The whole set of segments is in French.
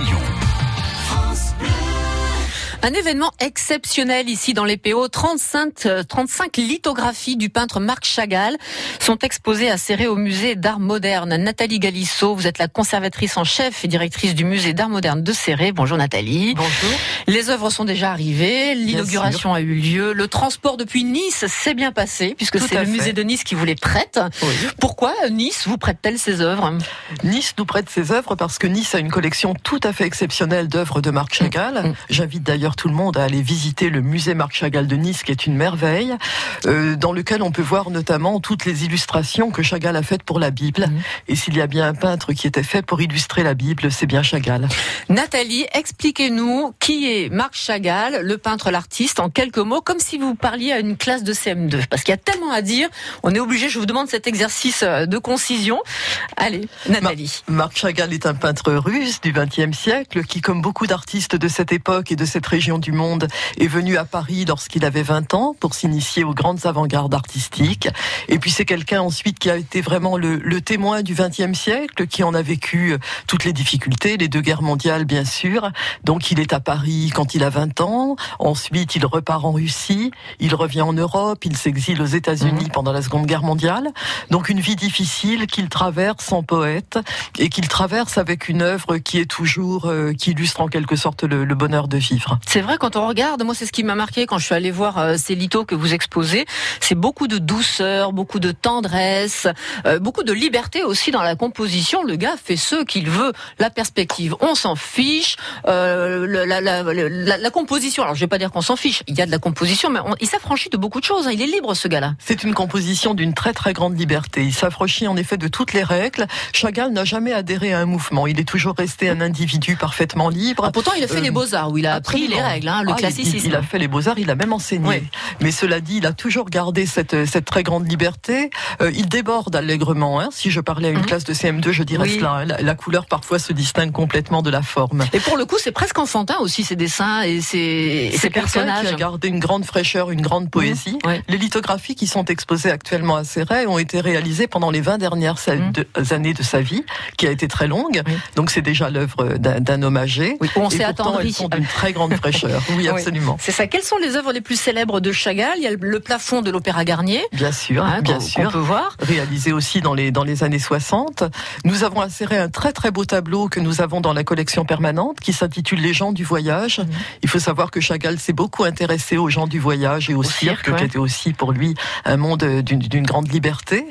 Roussillon. Un événement exceptionnel ici dans les PO. 35, 35 lithographies du peintre Marc Chagall sont exposées à serrer au musée d'art moderne. Nathalie Galissot, vous êtes la conservatrice en chef et directrice du musée d'art moderne de Serré. Bonjour Nathalie. Bonjour. Les œuvres sont déjà arrivées, l'inauguration a eu lieu, le transport depuis Nice s'est bien passé puisque c'est le musée de Nice qui vous les prête. Pourquoi Nice vous prête-t-elle ces œuvres Nice nous prête ses œuvres parce que Nice a une collection tout à fait exceptionnelle d'œuvres de Marc Chagall. Mm. J'invite d'ailleurs tout le monde à aller visiter le musée Marc Chagall de Nice, qui est une merveille, euh, dans lequel on peut voir notamment toutes les illustrations que Chagall a faites pour la Bible. Mhm. Et s'il y a bien un peintre qui était fait pour illustrer la Bible, c'est bien Chagall. Nathalie, expliquez-nous qui est Marc Chagall, le peintre, l'artiste, en quelques mots, comme si vous parliez à une classe de CM2, parce qu'il y a tellement à dire. On est obligé, je vous demande cet exercice euh, de concision. Allez, Nathalie. Marc Chagall est un peintre russe du XXe siècle qui, comme beaucoup d'artistes de cette époque et de cette région, du monde, est venu à Paris lorsqu'il avait 20 ans pour s'initier aux grandes avant-gardes artistiques. Et puis c'est quelqu'un ensuite qui a été vraiment le, le témoin du XXe siècle, qui en a vécu euh, toutes les difficultés, les deux guerres mondiales bien sûr. Donc il est à Paris quand il a 20 ans. Ensuite il repart en Russie, il revient en Europe, il s'exile aux États-Unis mmh. pendant la Seconde Guerre mondiale. Donc une vie difficile qu'il traverse en poète et qu'il traverse avec une œuvre qui est toujours, euh, qui illustre en quelque sorte le, le bonheur de vivre. C'est vrai, quand on regarde, moi c'est ce qui m'a marqué quand je suis allée voir euh, ces lithos que vous exposez, c'est beaucoup de douceur, beaucoup de tendresse, euh, beaucoup de liberté aussi dans la composition. Le gars fait ce qu'il veut, la perspective, on s'en fiche, euh, la, la, la, la, composition, alors je vais pas dire qu'on s'en fiche, il y a de la composition, mais il s'affranchit de beaucoup de choses, hein. il est libre ce gars-là. C'est une composition d'une très très grande liberté, il s'affranchit en effet de toutes les règles. Chagall n'a jamais adhéré à un mouvement, il est toujours resté un individu parfaitement libre. Ah, pourtant il a fait les beaux-arts où il a appris les règles, hein, le ah, classicisme. Il, a fait les beaux-arts, il a même enseigné. Mais cela dit, il a toujours gardé cette, cette très grande liberté. Euh, il déborde allègrement. Hein. Si je parlais à une mhm. classe de CM2, je dirais cela. Hein. La, couleur parfois se distingue complètement de la forme. Et pour le coup, c'est presque enfantin aussi ces dessins et ces, ces personnages. Qui a gardé une grande fraîcheur, une grande mhm. poésie. Les lithographies qui sont exposées actuellement à Serret ont été réalisées pendant les 20 dernières mhm. années de sa vie, qui a été très longue. Donc c'est déjà l'œuvre d'un homme âgé. On s'est attendri. D'une très grande fraîcheur. Oui, absolument. C'est ça. Quelles sont les œuvres les plus célèbres de Chagall? Il y a le plafond de l'Opéra Garnier. Bien sûr, hein, bien sûr. On peut voir. Réalisé aussi dans les, dans les années 60. Nous avons inséré un très très beau tableau que nous avons dans la collection permanente qui s'intitule Les gens du voyage. Mhm. Il faut savoir que Chagall s'est beaucoup intéressé aux gens du voyage et au, cirque, qui était aussi pour lui un monde d'une grande liberté.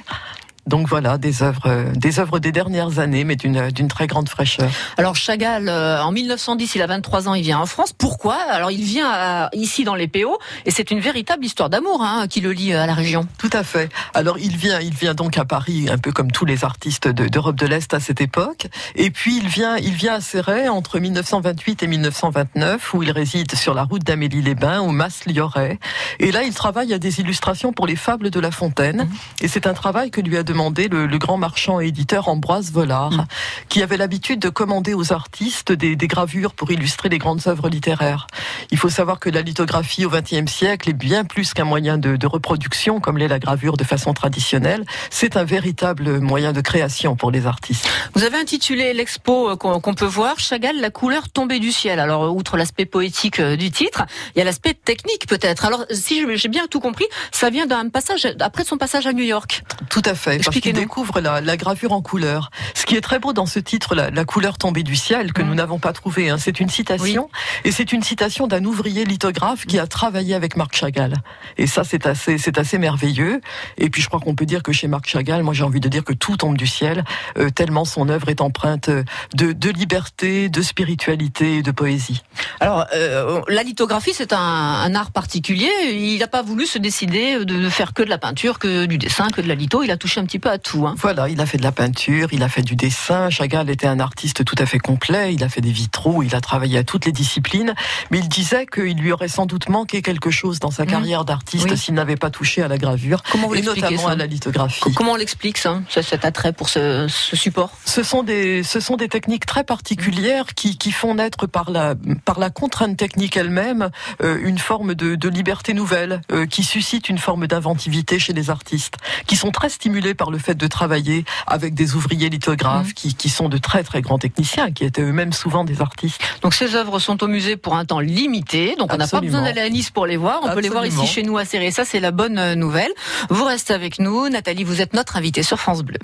Donc voilà, des œuvres, euh, des œuvres des dernières années, mais d'une d'une très grande fraîcheur. Alors Chagall, euh, en 1910, il a 23 ans, il vient en France. Pourquoi? Alors il vient ici dans les PO, et c'est une véritable histoire d'amour hein, qui le lie à la région. Tout à fait. Alors il vient, il vient donc à Paris, un peu comme tous les artistes d'Europe de, l'Est à cette époque. Et puis il vient, il vient à Serret entre 1928 et 1929, où il réside sur la route d'Amélie-les-Bains, au Mas-Lioret. Et là, il travaille à des illustrations pour les fables de La Fontaine. Mmh. Et c'est un travail que lui a demandé le, grand marchand et éditeur Ambroise Vollard, mm. qui avait l'habitude de commander aux artistes des, gravures pour illustrer les grandes œuvres littéraires. Il faut savoir que la lithographie au XXe siècle est bien plus qu'un moyen de, reproduction, comme l'est la gravure de façon traditionnelle. C'est un véritable moyen de création pour les artistes. Vous avez intitulé l'expo euh, qu'on peut voir Chagall, la couleur tombée du ciel. Alors, outre l'aspect poétique euh, du titre, il y a l'aspect technique peut-être. Alors, si j'ai bien tout compris, ça vient d'un passage après son passage à New York. Tout à fait parce qu'il découvre la, gravure en couleur. Ce qui est très beau dans ce titre, la, couleur tombée du ciel, que mm. nous n'avons pas trouvé, hein, c'est une citation, et c'est une citation d'un ouvrier lithographe qui a travaillé avec Marc Chagall. Et ça, c'est assez, c'est assez merveilleux. Et puis, je crois qu'on peut dire que chez Marc Chagall, moi, j'ai envie de dire que tout tombe du ciel, euh, tellement son œuvre est empreinte de, de liberté, de spiritualité et de poésie. Alors, euh, la lithographie, c'est un, un, art particulier. Il n'a pas voulu se décider de faire que de la peinture, que du dessin, que de la litho. Il a touché un petit peu à tout. Hein. Voilà, il a fait de la peinture, il a fait du dessin. Chagall était un artiste tout à fait complet. Il a fait des vitraux, il a travaillé à toutes les disciplines. Mais il disait qu'il lui aurait sans doute manqué quelque chose dans sa mmh. carrière d'artiste s'il n'avait pas touché à la gravure, Comment vous et notamment à la lithographie. Comment on l'explique ça, cet attrait pour ce, support? Ce sont des, ce sont des techniques très particulières qui, qui font naître par la, par la contrainte technique elle-même euh, une forme de, de liberté nouvelle, euh, qui suscite une forme d'inventivité chez les artistes, qui sont très stimulés par le fait de travailler avec des ouvriers lithographes qui, qui sont de très très grands techniciens, qui étaient eux-mêmes souvent des artistes. Donc ces œuvres sont au musée pour un temps limité, donc on n'a pas besoin d'aller à Nice pour les voir, on peut les voir ici chez nous à Serré, ça c'est la bonne euh, nouvelle. Vous restez avec nous, Nathalie, vous êtes notre invitée sur France Bleu.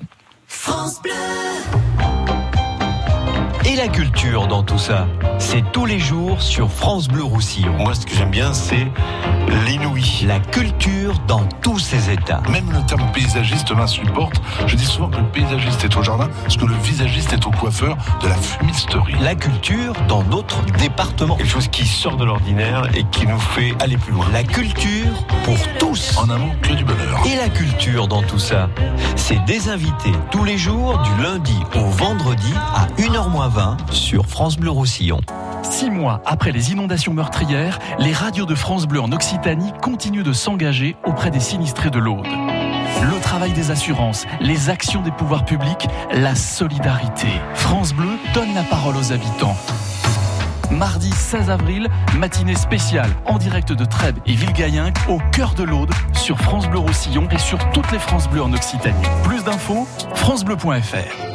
France Bleu et la culture dans tout ça. C'est tous les jours sur France Bleu Roussillon. Moi, ce que j'aime bien, c'est l'inouï. La culture dans tous ses états. Même le terme paysagiste m'insupporte. Je dis souvent que le paysagiste est au jardin, parce que le visagiste est au coiffeur de la fumisterie. La culture dans notre département. Quelque chose qui sort de l'ordinaire et qui nous fait aller plus loin. La culture pour tous. En un mot, que du bonheur. Et la culture dans tout ça. C'est des invités tous les jours, du lundi au vendredi à 1h20 sur France Bleu Roussillon. Six mois après les inondations meurtrières, les radios de France Bleu en Occitanie continuent de s'engager auprès des sinistrés de l'Aude. Le travail des assurances, les actions des pouvoirs publics, la solidarité. France Bleu donne la parole aux habitants. Mardi 16 avril, matinée spéciale en direct de Trèbes et Villegayenc au cœur de l'Aude sur France Bleu Roussillon et sur toutes les France Bleues en Occitanie. Plus d'infos, francebleu.fr.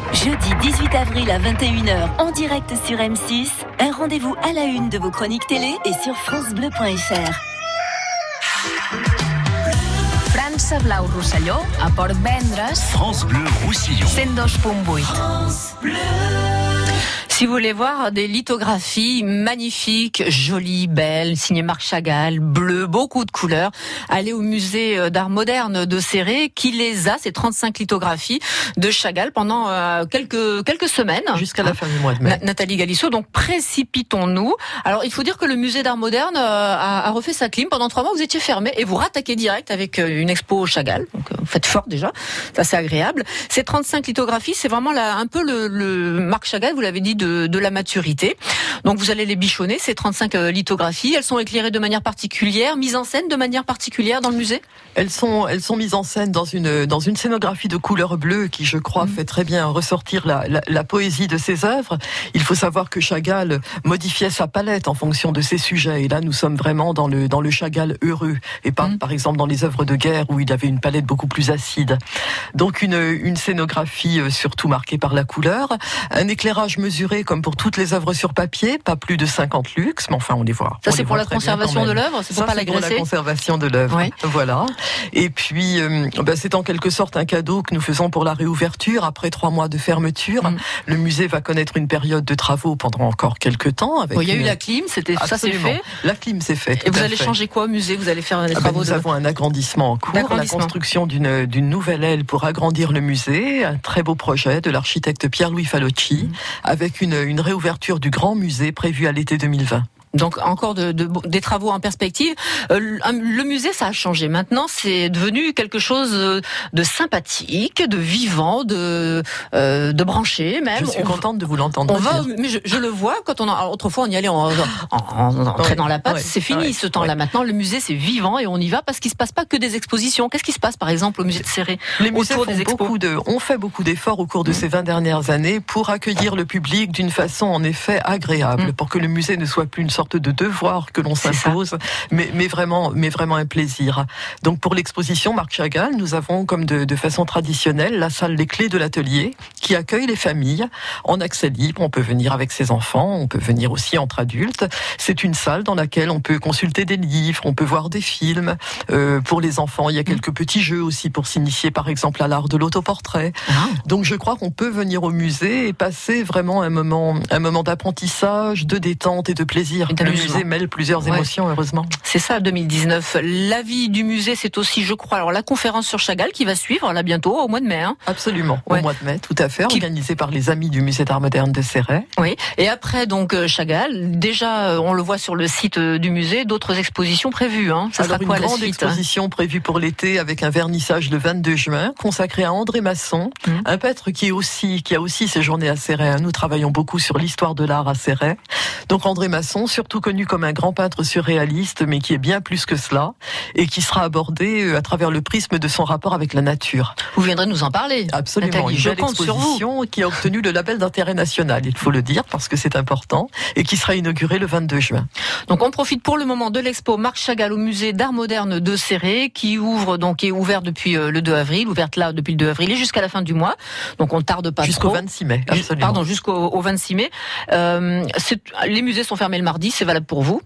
Jeudi 18 avril à 21h en direct sur M6, un rendez-vous à la une de vos chroniques télé et sur France francebleu.fr. França Blau Rosselló a Port Vendres. France Bleu Roussillon. 102.8. France Bleu. Si vous voulez voir des lithographies magnifiques, jolies, belles, signées Marc Chagall, bleu, beaucoup de couleurs, allez au musée euh, d'art moderne de Serré qui les a, ces 35 lithographies de Chagall pendant euh, quelques quelques semaines. Jusqu'à la fin du mois de mai. Nathalie Galissot, donc précipitons-nous. Alors il faut dire que le musée d'art moderne euh, a, refait sa clim. Pendant trois mois, vous étiez fermé et vous rattaquez direct avec une expo Chagall. Donc vous faites fort déjà, ça c'est agréable. Ces 35 lithographies, c'est vraiment là, un peu le, le Marc Chagall, vous l'avez dit, de de, la maturité. Donc vous allez les bichonner, ces 35 euh, lithographies. Elles sont éclairées de manière particulière, mises en scène de manière particulière dans le musée? Elles sont, elles sont mises en scène dans une, dans une scénographie de couleur bleue qui, je crois, mm. fait très bien ressortir la, la, poésie de ses œuvres. Il faut savoir que Chagall modifiait sa palette en fonction de ses sujets. Et là, nous sommes vraiment dans le, dans le Chagall heureux et pas, mm. par exemple, dans les œuvres de guerre où il avait une palette beaucoup plus acide. Donc une, une scénographie euh, surtout marquée par la couleur, un éclairage mesuré comme pour toutes les œuvres sur papier, pas plus de 50 lux, mais enfin on les voit. Ça c'est pour la conservation de l'œuvre, c'est pour pas l'agresser. Pour la conservation de l'œuvre, voilà. Et puis euh, bah, c'est en quelque sorte un cadeau que nous faisons pour la réouverture après trois mois de fermeture. Mm. Le musée va connaître une période de travaux pendant encore quelques temps. Avec il y a eu la clim, c'était ça c'est fait. La clim c'est fait. Et vous allez changer quoi au musée? Vous allez faire des ah bah, travaux Nous avons un agrandissement en cours, la construction d'une d'une nouvelle aile pour agrandir le musée, un très beau projet de l'architecte Pierre-Louis Falocci, mm. avec une, réouverture du grand musée prévu à l'été 2020. Donc encore de, des travaux en perspective. Euh, le musée, ça a changé. Maintenant, c'est devenu quelque chose euh, de sympathique, de vivant, de euh, de branché même. Je suis contente de vous l'entendre. On va, mais je, le vois quand on autrefois on y allait en, en, dans la pâte. c'est fini ce temps-là. Maintenant, le musée c'est vivant et on y va parce qu'il se passe pas que des expositions. Qu'est-ce qui se passe par exemple au musée de Serré Les musées font beaucoup de, on fait beaucoup d'efforts au cours de mmh. ces 20 dernières années pour accueillir le public d'une façon en effet agréable, mmh. pour que le musée ne soit plus une sorte de devoir que l'on s'impose, mais, mais vraiment, mais vraiment un plaisir. Donc pour l'exposition Marc Chagall, nous avons comme de, de façon traditionnelle la salle Les Clés de l'atelier qui accueille les familles en accès libre. On peut venir avec ses enfants, on peut venir aussi entre adultes. C'est une salle dans laquelle on peut consulter des livres, on peut voir des films. Euh, pour les enfants, il y a quelques petits jeux aussi pour s'initier, par exemple, à l'art de l'autoportrait. Ah. Donc je crois qu'on peut venir au musée et passer vraiment un moment, un moment d'apprentissage, de détente et de plaisir Le musée mêle plusieurs émotions, heureusement. C'est ça, 2019. La vie du musée, c'est aussi, je crois, alors la conférence sur Chagall qui va suivre là bientôt, au mois de mai. Hein. Absolument, au mois de mai, tout à fait, organisée par les amis du musée d'art moderne de Serret. Oui, et après donc euh, Chagall, déjà euh, on le voit sur le site euh, du musée, d'autres expositions prévues. Hein. Ça alors, une grande exposition prévue pour l'été avec un vernissage le 22 juin consacré à André Masson, mmh. un peintre qui est aussi qui a aussi séjourné à Serret. Hein. Nous travaillons beaucoup sur l'histoire de l'art à Serret. Donc André Masson, surtout connu comme un grand peintre surréaliste, mais qui est bien plus que cela, et qui sera abordé à travers le prisme de son rapport avec la nature. Vous viendrez nous en parler. Absolument. Nathalie, une belle exposition qui a obtenu le label d'intérêt national, il faut le dire, parce que c'est important, et qui sera inaugurée le 22 juin. Donc on profite pour le moment de l'expo Marc Chagall au musée d'art moderne de Serré, qui ouvre donc qui est ouvert depuis euh, le 2 avril, ouverte là depuis le 2 avril et jusqu'à la fin du mois. Donc on tarde pas jusqu'au 26 mai. Absolument. Pardon, jusqu'au 26 mai. Euh, les musées sont fermés le mardi, c'est valable pour vous?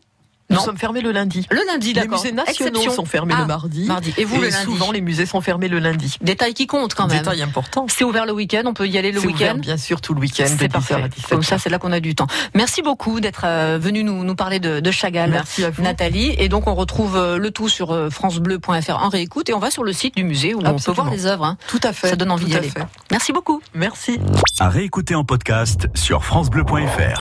Nous sommes fermés le lundi. Le lundi, d'accord. Les musées nationaux sont fermés le ah, mardi. mardi. Et vous, le lundi souvent, les musées sont fermés le lundi. Détail qui compte quand même. Détail important. C'est ouvert le week-end, on peut y aller le week-end? Bien sûr, tout le week-end, de 10 à 17 Comme ça, c'est là qu'on a du temps. Merci beaucoup d'être euh, venu nous, nous parler de, de Chagall, Merci à vous. Nathalie. Et donc, on retrouve euh, le tout sur euh, francebleu.fr en réécoute et on va sur le site du musée où Absolument. on peut voir les œuvres. Hein. Tout à fait. Ça donne envie d'y aller. Merci beaucoup. Merci. À réécouter en podcast sur francebleu.fr.